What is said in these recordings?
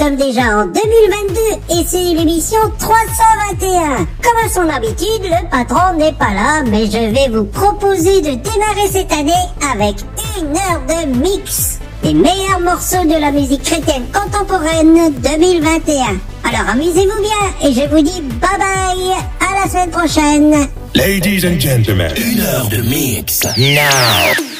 sommes déjà en 2022 et c'est l'émission 321. Comme à son habitude, le patron n'est pas là, mais je vais vous proposer de démarrer cette année avec une heure de mix des meilleurs morceaux de la musique chrétienne contemporaine 2021. Alors amusez-vous bien et je vous dis bye bye à la semaine prochaine. Ladies and gentlemen, une heure de mix now.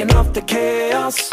taking off the chaos.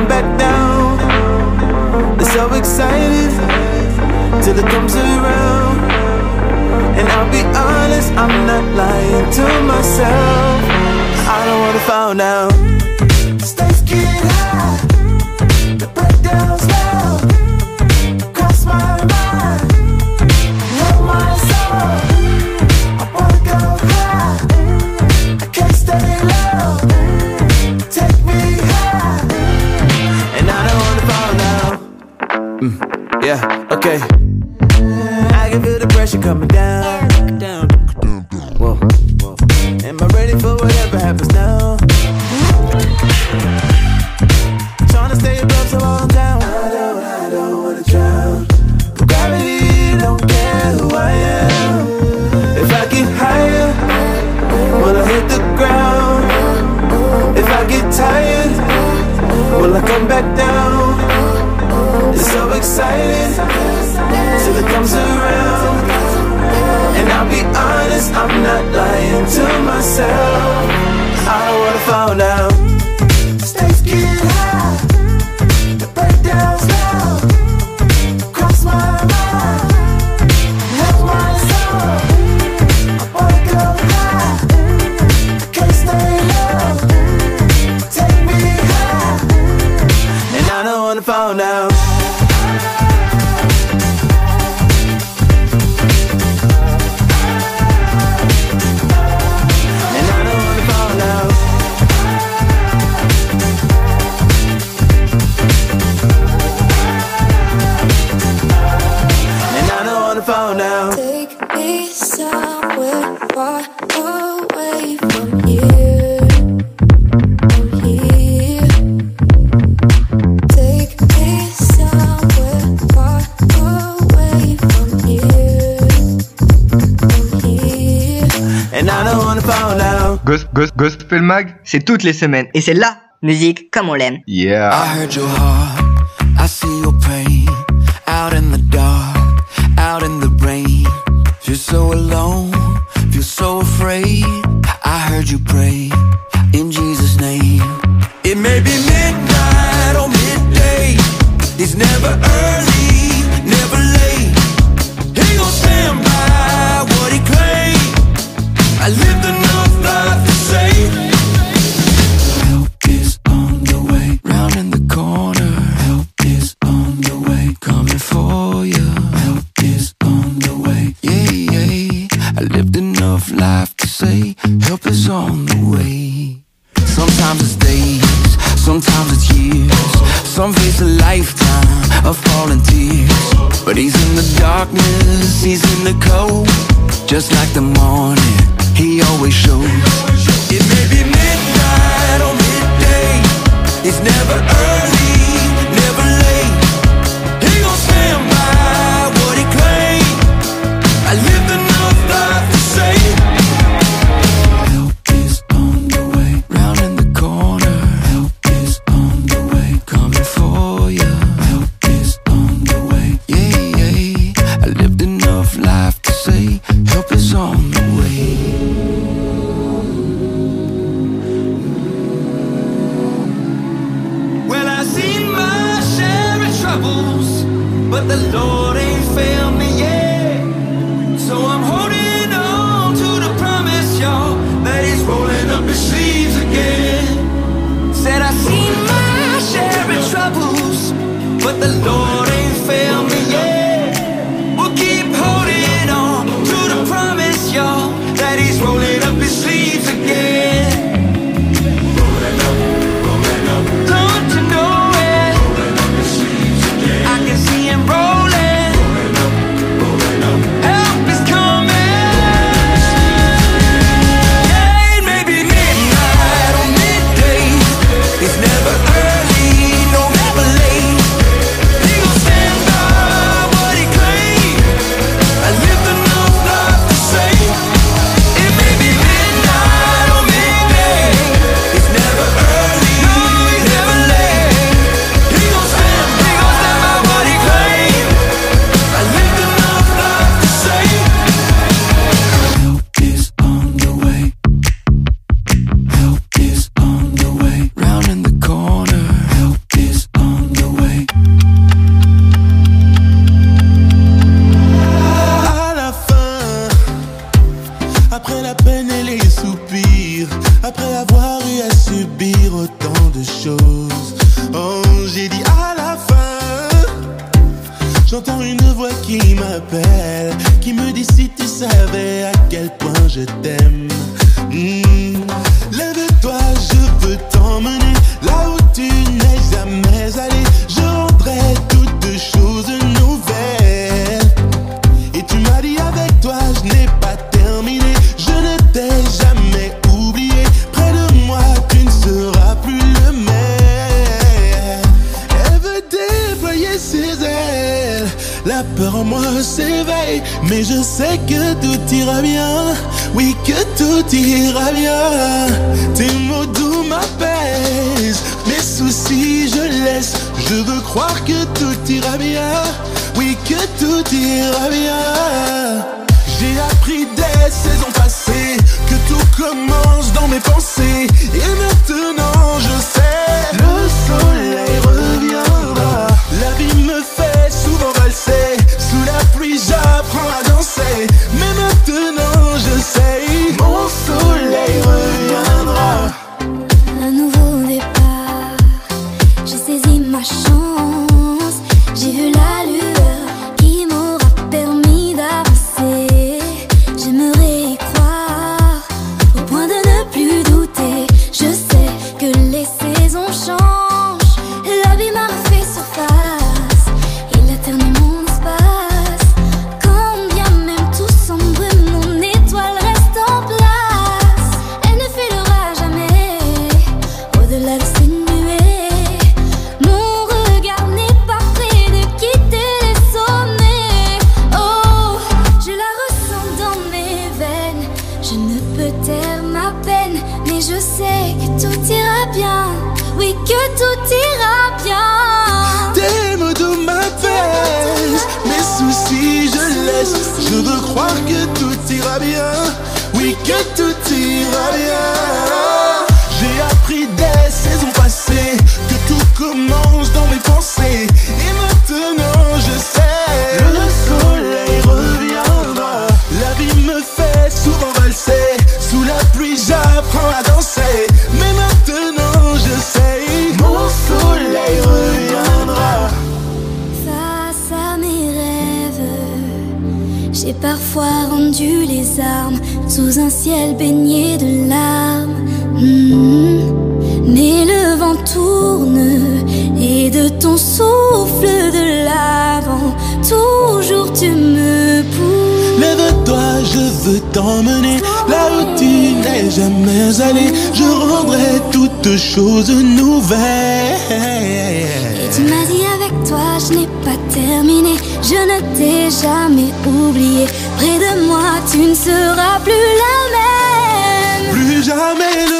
come back down. They're so excited till it comes around. And I'll be honest, I'm not lying to myself. I don't wanna find out. Stay get high, the breakdown's okay. to fall now. Take me somewhere far away from here. Gos Gos Gospel Mag, c'est toutes les semaines et c'est la musique comme on l'aime. Yeah. I heard your heart, I see your pain. is on the way. Sometimes it's days, sometimes it's years. Some face a lifetime of falling tears. But he's in the darkness, he's in the cold. Just like the morning, he always shows. It may be midnight or midday. It's never early. the Lord. tout ira bien. Tes mots doux m'apaisent, mes soucis je laisse. Je veux croire que tout ira bien, oui que tout ira bien. J'ai appris des saisons passées que tout commence dans mes pensées et maintenant je sais le soleil reviendra. La vie me fait souvent valser. oui que tout ira bien. J'ai appris des saisons passées que tout commence dans mes pensées et maintenant je sais que le soleil reviendra. La vie me fait souvent valser, sous la pluie j'apprends à danser, mais maintenant je sais mon soleil reviendra. Face à mes rêves, j'ai parfois rendu les armes sous un ciel baigné de larmes. Hmm. Mais le vent tourne et de ton souffle de l'avant, toujours tu me pousses. Lève-toi, je veux t'emmener là où tu n'es jamais allé. Je rendrai toutes choses nouvelles. Et tu m'as dit avec toi, je n'ai pas terminé, je ne t'ai jamais oublié. Près de moi, tu ne seras plus la même. Plus jamais le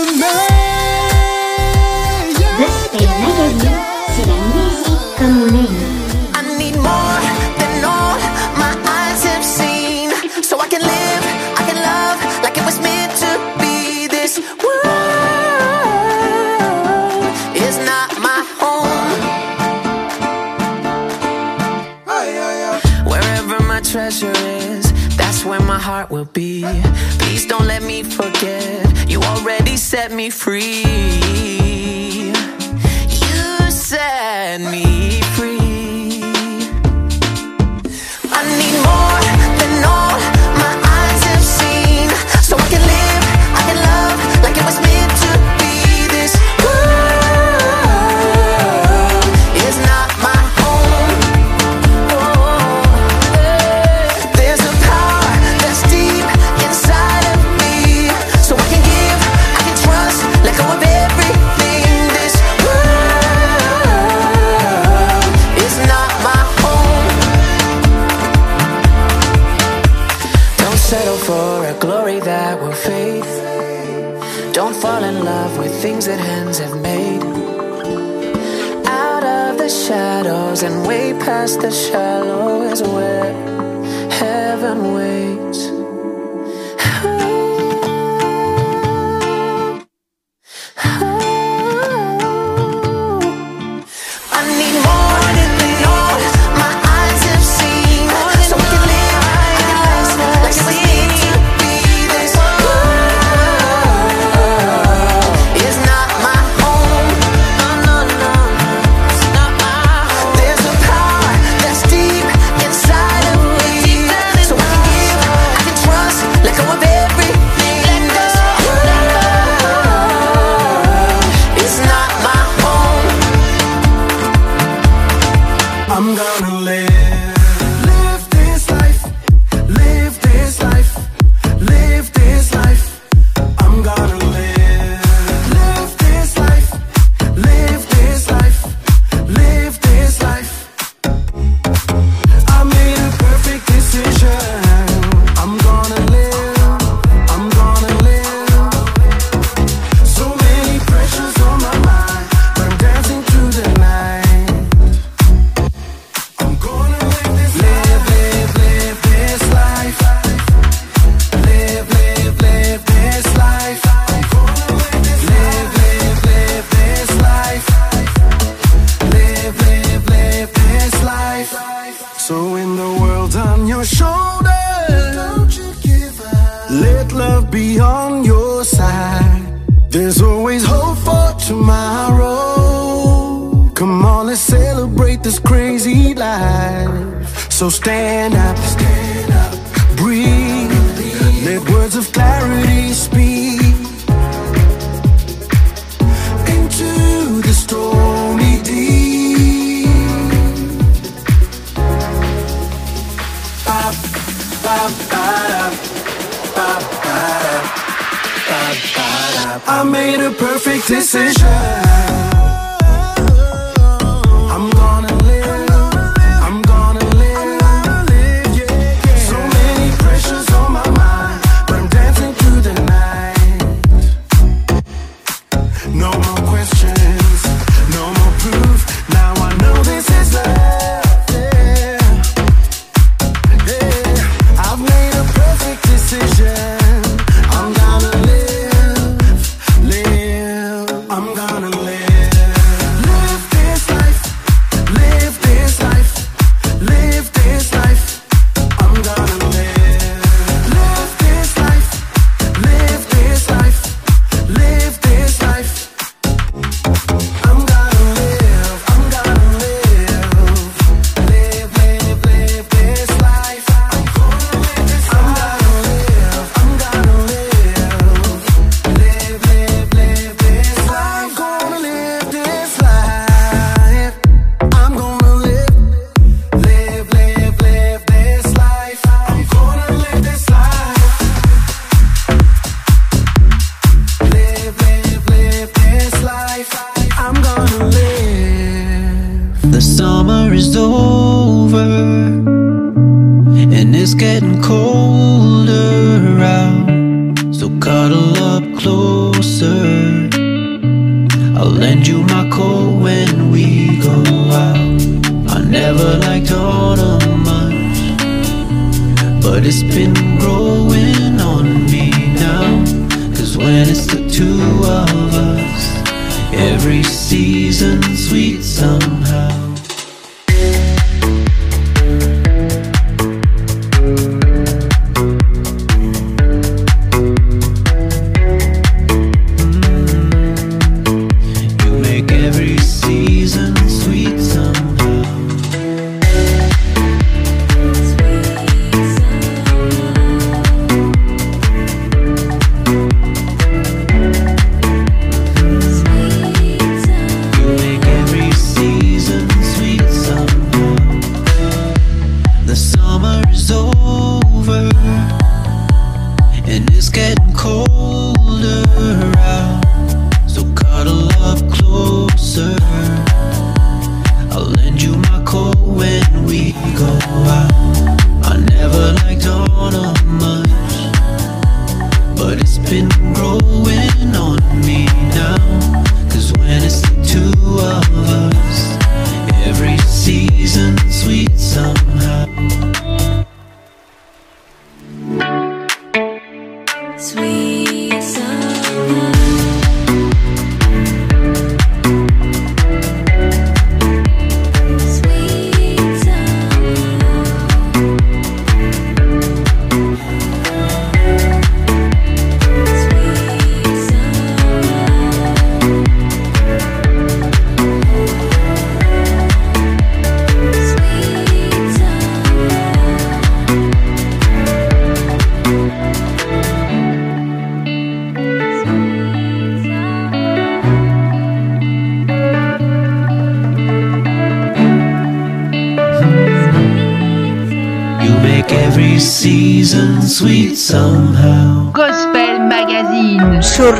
You already set me free.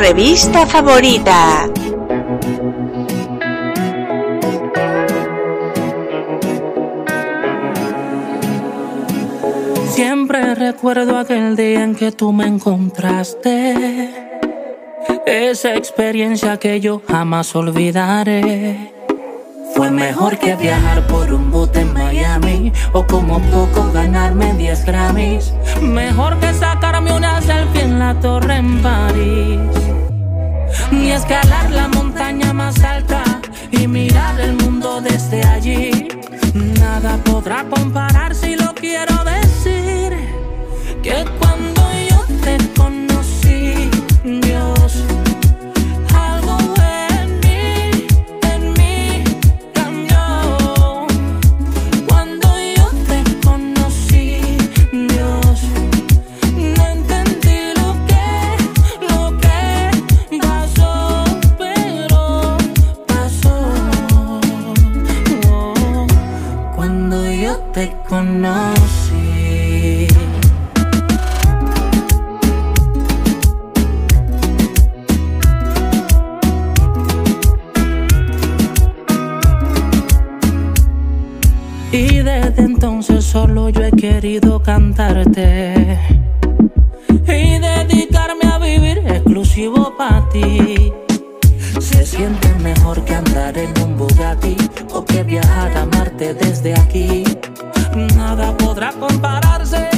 revista favorita. Siempre recuerdo aquel día en que tú me encontraste. Esa experiencia que yo jamás olvidaré mejor que viajar por un bote en Miami o como poco ganarme 10 Grammys. Mejor que sacarme una selfie en la torre en París. Ni escalar la montaña más alta y mirar el mundo desde allí. Nada podrá comparar si lo quiero decir. Que querido cantarte y dedicarme a vivir exclusivo para ti. Se siente mejor que andar en un Bugatti o que viajar a Marte desde aquí. Nada podrá compararse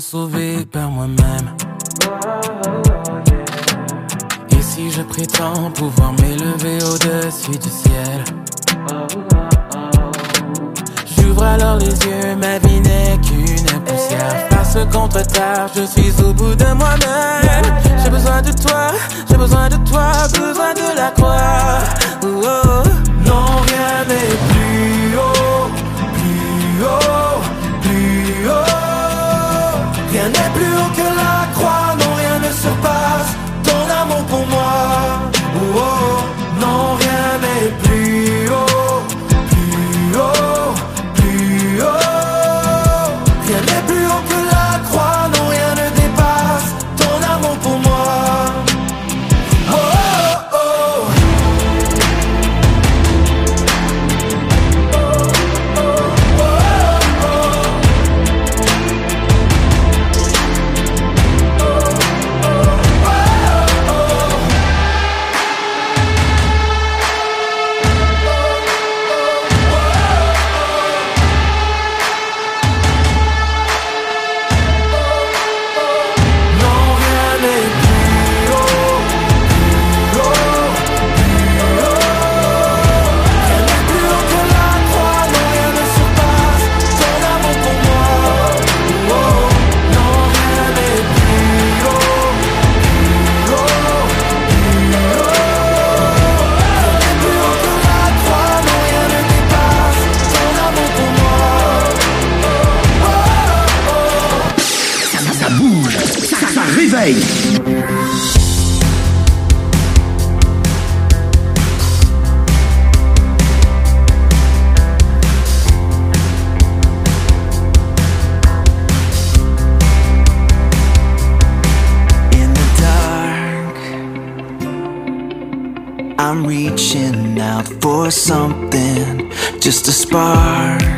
sauver par moi-même. Et si je prétends pouvoir m'élever au-dessus du ciel? J'ouvre alors les yeux, ma vie n'est qu'une poussière. Par ce contre-tard, je suis au bout de moi-même. J'ai besoin de toi, j'ai besoin de toi, besoin de la croix. Oh, oh. Non, rien n'est plus haut, plus haut. surpasse ton amour pour moi. Hey! I'm reaching out for something, just a spark.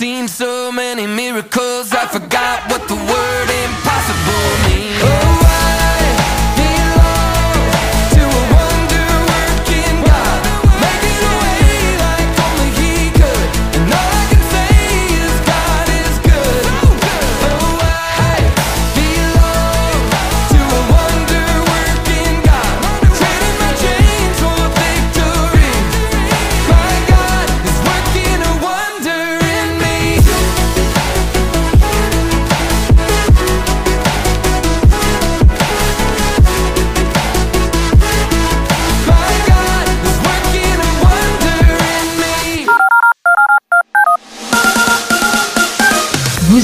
seen so many miracles, I forgot what the word.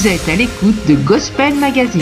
Vous êtes à l'écoute de Gospel Magazine.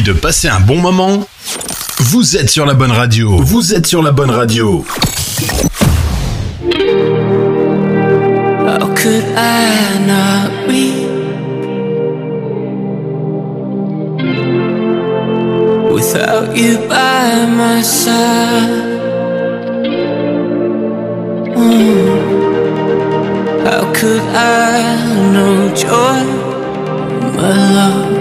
de passer un bon moment? Vous êtes sur la bonne radio. Vous êtes sur la bonne radio. Without you I my love?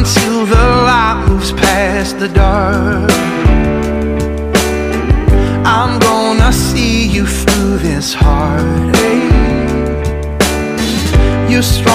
until the light moves past the dark. I'm gonna see you through this heartache. You're strong.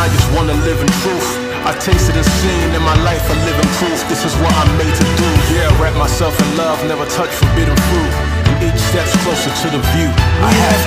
I just wanna live in truth I tasted and seen in my life a living proof. This is what I'm made to do. Yeah, wrap myself in love, never touch forbidden fruit. And each step's closer to the view. I have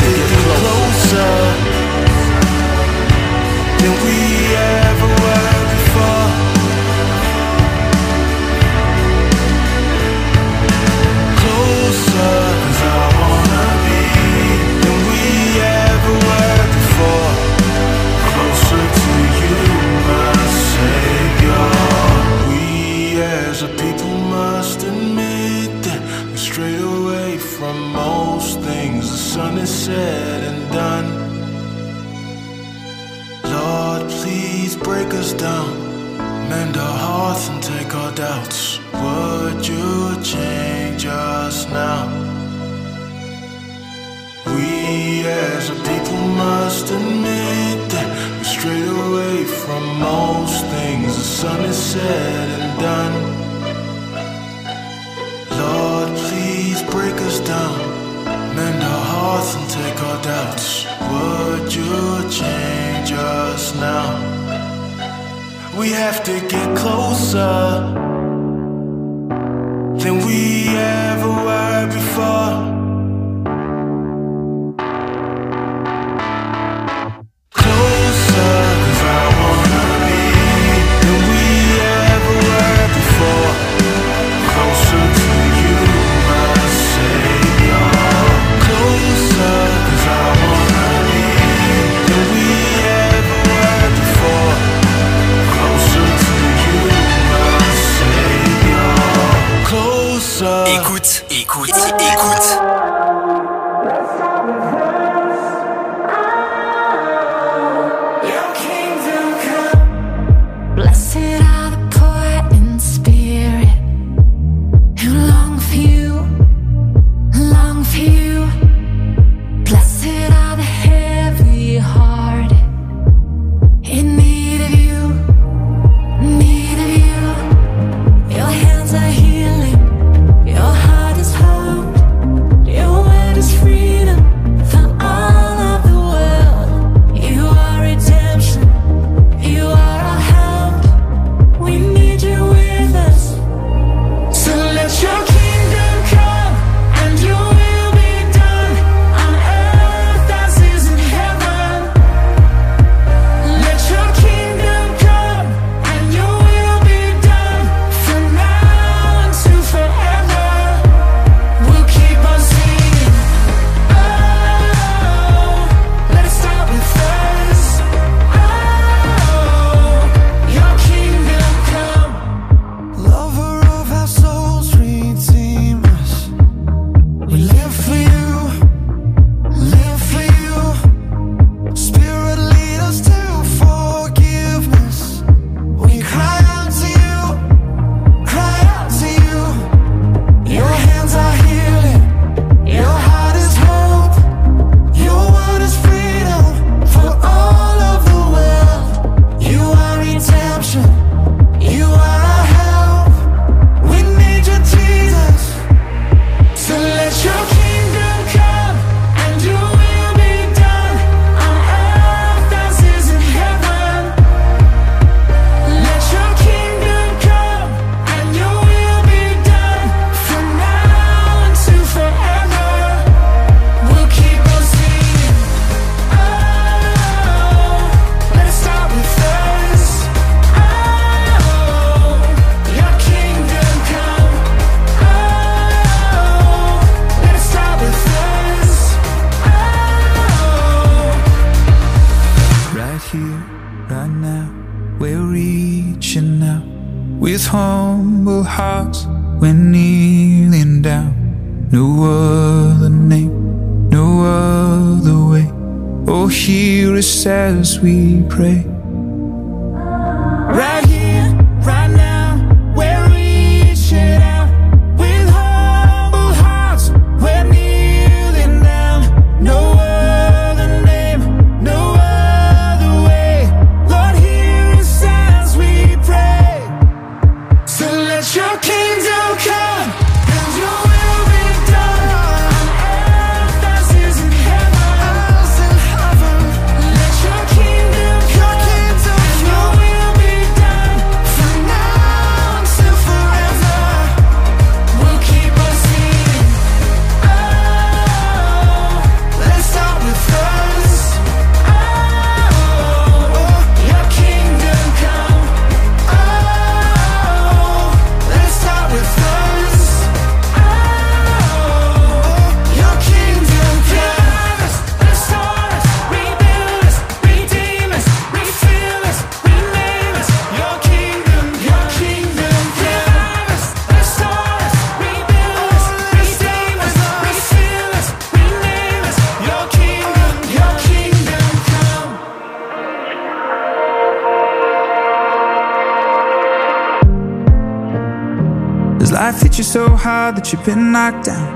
you so hard that you've been knocked down?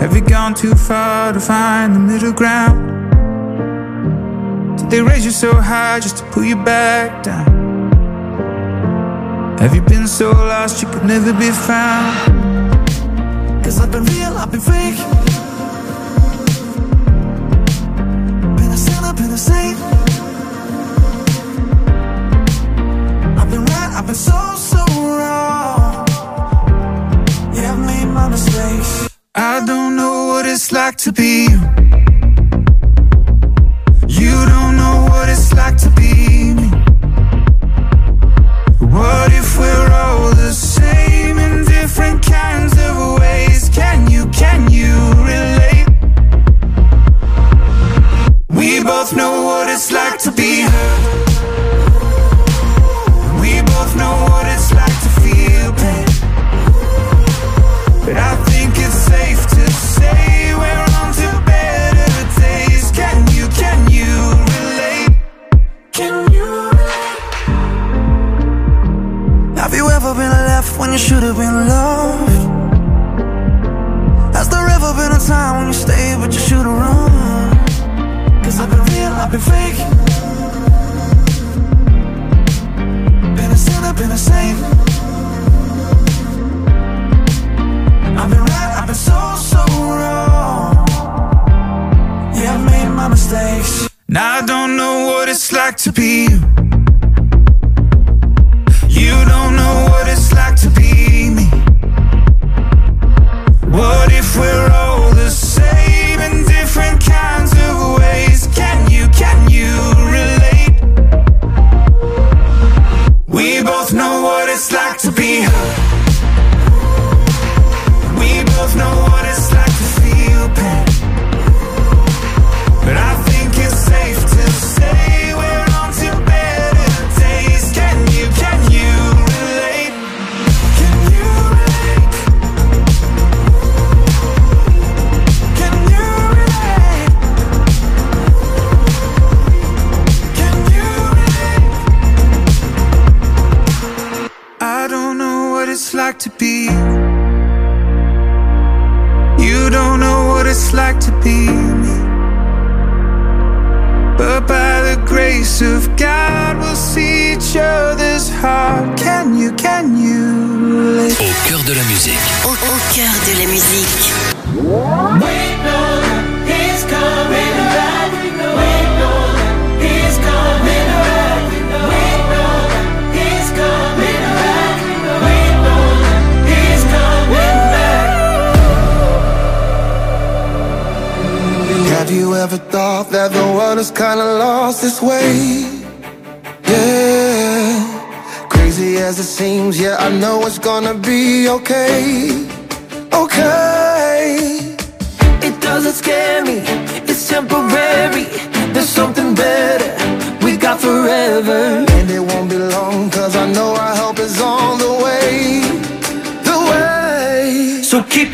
Have you gone too far to find the middle ground? Did they raise you so high just to pull you back down? Have you been so lost you could never be found? Cause I've been real, I've been fake mistakes. Now I don't know what it's like to be you.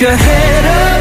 ahead of